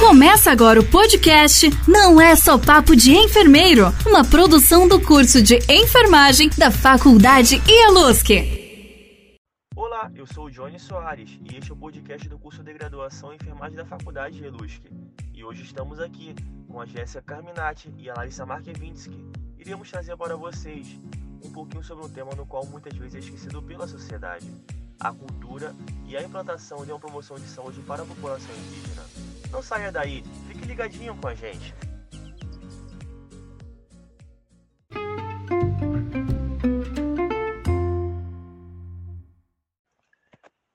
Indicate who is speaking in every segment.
Speaker 1: Começa agora o podcast Não é só papo de enfermeiro, uma produção do curso de enfermagem da Faculdade IALUSC.
Speaker 2: Olá, eu sou o Johnny Soares e este é o podcast do curso de graduação em enfermagem da Faculdade IALUSC. E hoje estamos aqui com a Jéssica Carminati e a Larissa Markevinsky. Iremos trazer para vocês um pouquinho sobre um tema no qual muitas vezes é esquecido pela sociedade, a cultura e a implantação de uma promoção de saúde para a população indígena. Não saia daí, fique ligadinho com a gente.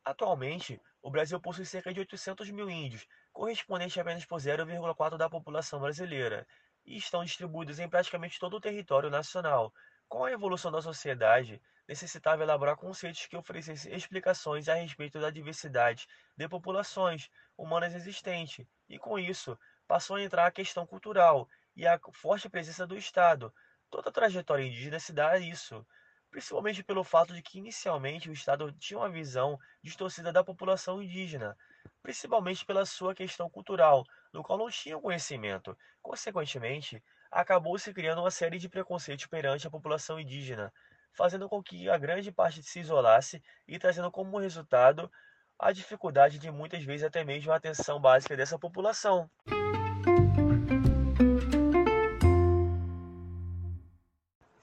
Speaker 2: Atualmente, o Brasil possui cerca de 800 mil índios, correspondente a menos por 0,4% da população brasileira, e estão distribuídos em praticamente todo o território nacional. Com a evolução da sociedade, necessitava elaborar conceitos que oferecessem explicações a respeito da diversidade de populações humanas existente, e com isso passou a entrar a questão cultural e a forte presença do Estado. Toda a trajetória indígena se dá a isso, principalmente pelo fato de que inicialmente o Estado tinha uma visão distorcida da população indígena, principalmente pela sua questão cultural, no qual não tinha conhecimento. Consequentemente, acabou se criando uma série de preconceitos perante a população indígena, fazendo com que a grande parte se isolasse e trazendo como resultado a dificuldade de muitas vezes até mesmo a atenção básica dessa população.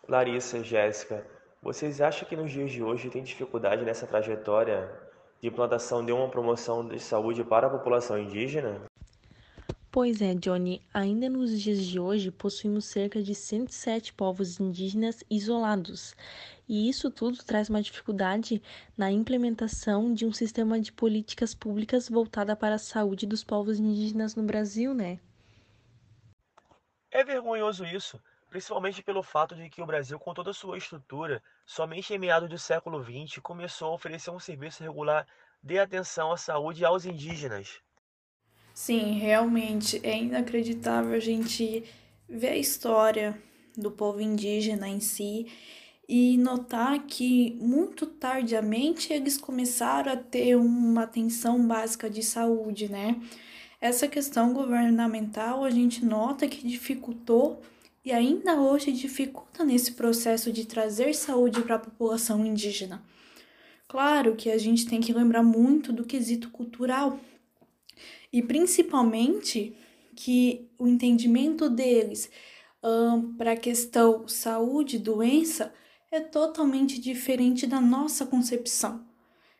Speaker 2: Larissa, Jéssica, vocês acham que nos dias de hoje tem dificuldade nessa trajetória de implantação de uma promoção de saúde para a população indígena?
Speaker 3: Pois é, Johnny, ainda nos dias de hoje possuímos cerca de 107 povos indígenas isolados, e isso tudo traz uma dificuldade na implementação de um sistema de políticas públicas voltada para a saúde dos povos indígenas no Brasil, né?
Speaker 2: É vergonhoso isso, principalmente pelo fato de que o Brasil, com toda a sua estrutura, somente em meados do século XX começou a oferecer um serviço regular de atenção à saúde aos indígenas.
Speaker 4: Sim, realmente é inacreditável a gente ver a história do povo indígena em si e notar que muito tardiamente eles começaram a ter uma atenção básica de saúde, né? Essa questão governamental a gente nota que dificultou e ainda hoje dificulta nesse processo de trazer saúde para a população indígena. Claro que a gente tem que lembrar muito do quesito cultural, e principalmente que o entendimento deles um, para a questão saúde, doença, é totalmente diferente da nossa concepção.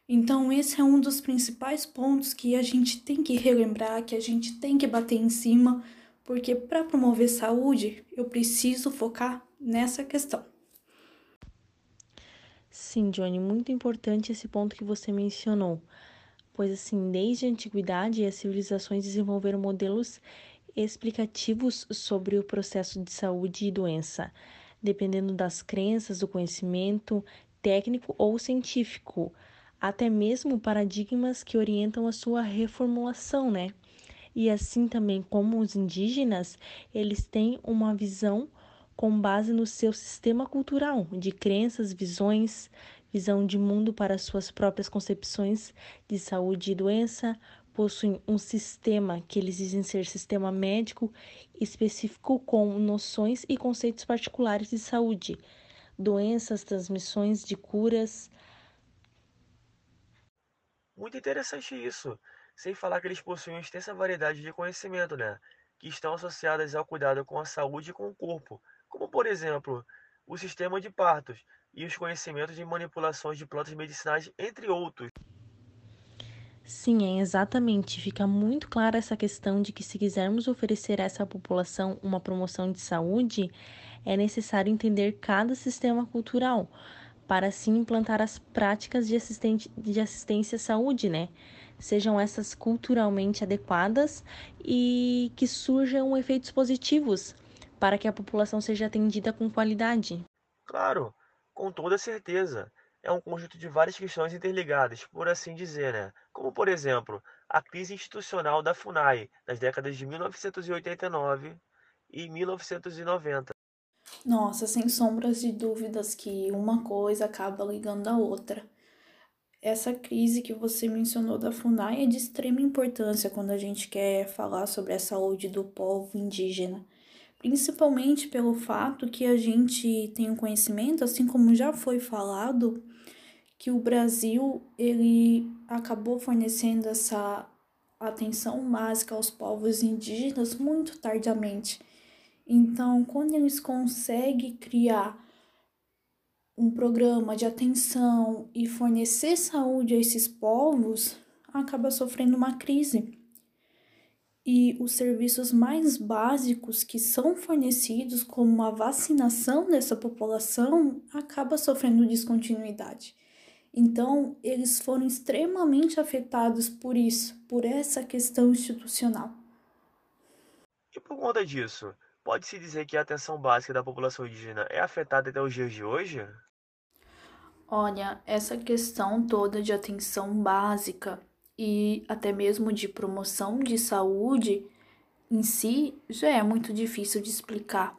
Speaker 4: Então, esse é um dos principais pontos que a gente tem que relembrar, que a gente tem que bater em cima, porque para promover saúde, eu preciso focar nessa questão.
Speaker 3: Sim, Johnny, muito importante esse ponto que você mencionou pois assim, desde a antiguidade as civilizações desenvolveram modelos explicativos sobre o processo de saúde e doença, dependendo das crenças, do conhecimento técnico ou científico, até mesmo paradigmas que orientam a sua reformulação, né? E assim também como os indígenas, eles têm uma visão com base no seu sistema cultural de crenças, visões, visão de mundo para suas próprias concepções de saúde e doença, possuem um sistema que eles dizem ser sistema médico específico com noções e conceitos particulares de saúde, doenças, transmissões de curas.
Speaker 2: Muito interessante isso. Sem falar que eles possuem uma extensa variedade de conhecimento, né? Que estão associadas ao cuidado com a saúde e com o corpo, como por exemplo, o sistema de partos, e os conhecimentos de manipulações de plantas medicinais, entre outros.
Speaker 3: Sim, é exatamente. Fica muito clara essa questão de que, se quisermos oferecer a essa população uma promoção de saúde, é necessário entender cada sistema cultural, para assim implantar as práticas de, de assistência à saúde, né? Sejam essas culturalmente adequadas e que surjam efeitos positivos para que a população seja atendida com qualidade.
Speaker 2: Claro, com toda certeza, é um conjunto de várias questões interligadas, por assim dizer, né? Como, por exemplo, a crise institucional da FUNAI nas décadas de 1989 e 1990.
Speaker 4: Nossa, sem sombras de dúvidas que uma coisa acaba ligando a outra. essa crise que você mencionou da FUNAI é de extrema importância quando a gente quer falar sobre a saúde do povo indígena, principalmente pelo fato que a gente tem o um conhecimento, assim como já foi falado, que o Brasil ele acabou fornecendo essa atenção básica aos povos indígenas muito tardiamente. Então, quando eles conseguem criar um programa de atenção e fornecer saúde a esses povos, acaba sofrendo uma crise. E os serviços mais básicos que são fornecidos, como a vacinação dessa população, acaba sofrendo descontinuidade. Então, eles foram extremamente afetados por isso, por essa questão institucional.
Speaker 2: E por conta disso, pode-se dizer que a atenção básica da população indígena é afetada até os dias de hoje?
Speaker 4: Olha, essa questão toda de atenção básica e até mesmo de promoção de saúde em si já é muito difícil de explicar.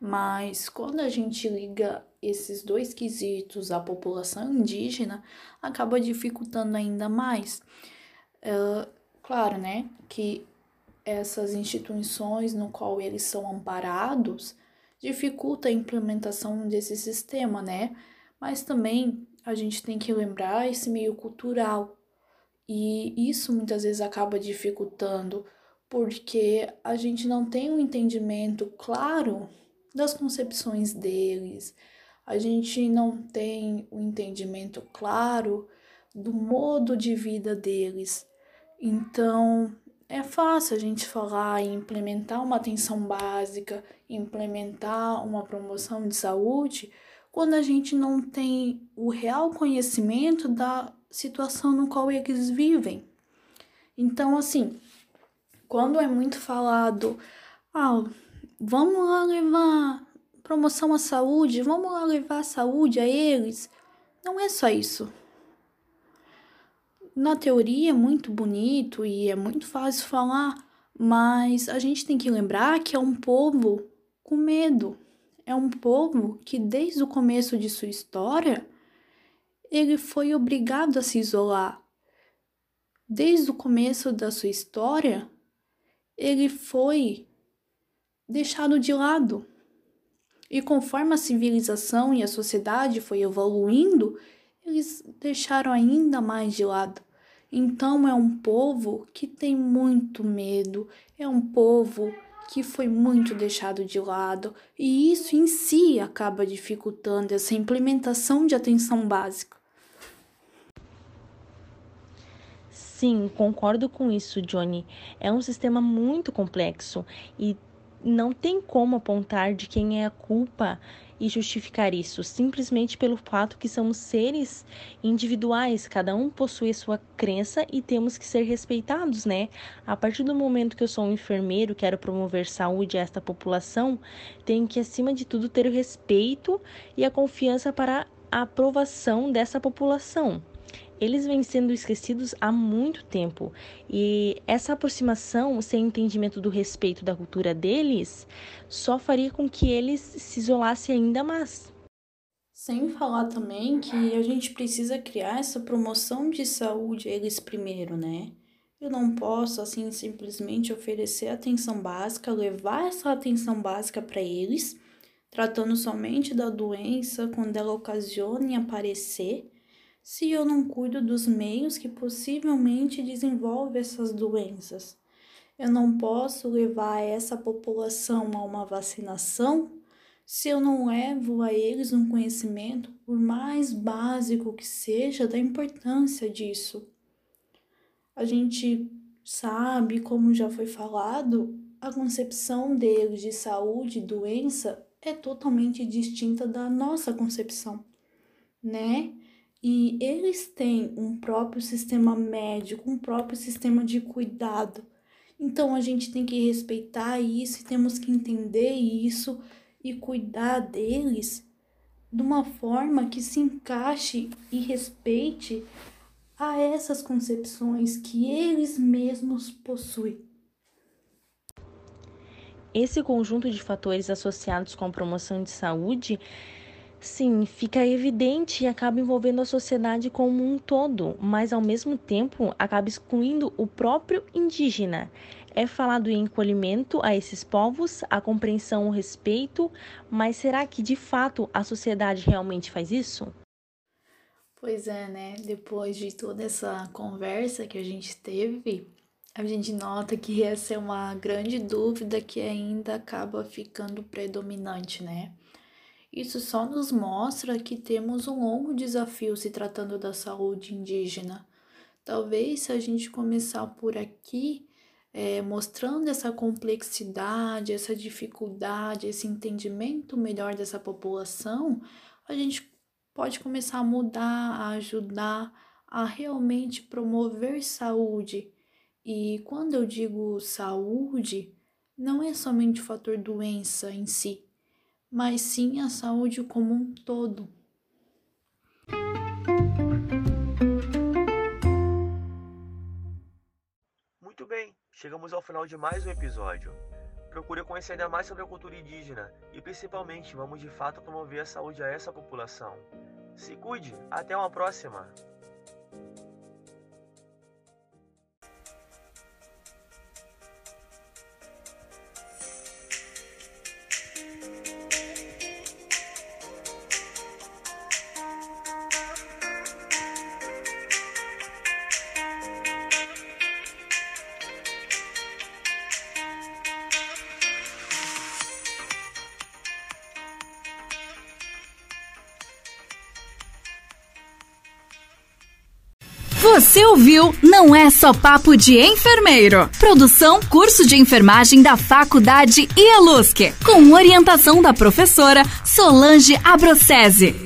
Speaker 4: Mas quando a gente liga esses dois quesitos à população indígena, acaba dificultando ainda mais. É, claro, né, que essas instituições no qual eles são amparados dificulta a implementação desse sistema, né? Mas também a gente tem que lembrar esse meio cultural. E isso muitas vezes acaba dificultando, porque a gente não tem um entendimento claro das concepções deles, a gente não tem o um entendimento claro do modo de vida deles. Então, é fácil a gente falar em implementar uma atenção básica, implementar uma promoção de saúde, quando a gente não tem o real conhecimento da situação no qual eles vivem. Então, assim, quando é muito falado, ah, vamos lá levar promoção à saúde, vamos lá levar a saúde a eles, não é só isso. Na teoria é muito bonito e é muito fácil falar, mas a gente tem que lembrar que é um povo com medo é um povo que, desde o começo de sua história, ele foi obrigado a se isolar. Desde o começo da sua história, ele foi deixado de lado. E conforme a civilização e a sociedade foi evoluindo, eles deixaram ainda mais de lado. Então é um povo que tem muito medo, é um povo que foi muito deixado de lado, e isso em si acaba dificultando essa implementação de atenção básica.
Speaker 3: Sim, concordo com isso, Johnny. É um sistema muito complexo e não tem como apontar de quem é a culpa e justificar isso, simplesmente pelo fato que somos seres individuais, cada um possui sua crença e temos que ser respeitados, né? A partir do momento que eu sou um enfermeiro, quero promover saúde a esta população, tenho que, acima de tudo, ter o respeito e a confiança para a aprovação dessa população eles vêm sendo esquecidos há muito tempo. E essa aproximação, sem entendimento do respeito da cultura deles, só faria com que eles se isolassem ainda mais.
Speaker 4: Sem falar também que a gente precisa criar essa promoção de saúde eles primeiro, né? Eu não posso, assim, simplesmente oferecer atenção básica, levar essa atenção básica para eles, tratando somente da doença quando ela ocasiona em aparecer se eu não cuido dos meios que possivelmente desenvolvem essas doenças. Eu não posso levar essa população a uma vacinação se eu não levo a eles um conhecimento, por mais básico que seja, da importância disso. A gente sabe, como já foi falado, a concepção deles de saúde e doença é totalmente distinta da nossa concepção, né? E eles têm um próprio sistema médico, um próprio sistema de cuidado. Então a gente tem que respeitar isso e temos que entender isso e cuidar deles de uma forma que se encaixe e respeite a essas concepções que eles mesmos possuem.
Speaker 3: Esse conjunto de fatores associados com a promoção de saúde Sim, fica evidente e acaba envolvendo a sociedade como um todo, mas ao mesmo tempo acaba excluindo o próprio indígena. É falado em encolhimento a esses povos, a compreensão, o respeito, mas será que de fato a sociedade realmente faz isso?
Speaker 4: Pois é, né? Depois de toda essa conversa que a gente teve, a gente nota que essa é uma grande dúvida que ainda acaba ficando predominante, né? Isso só nos mostra que temos um longo desafio se tratando da saúde indígena. Talvez se a gente começar por aqui, é, mostrando essa complexidade, essa dificuldade, esse entendimento melhor dessa população, a gente pode começar a mudar, a ajudar a realmente promover saúde. E quando eu digo saúde, não é somente o fator doença em si, mas sim a saúde como um todo.
Speaker 2: Muito bem, chegamos ao final de mais um episódio. Procure conhecer ainda mais sobre a cultura indígena e, principalmente, vamos de fato promover a saúde a essa população. Se cuide, até uma próxima!
Speaker 1: Você ouviu Não é só papo de enfermeiro. Produção curso de enfermagem da Faculdade IELUSC, com orientação da professora Solange Abrocese.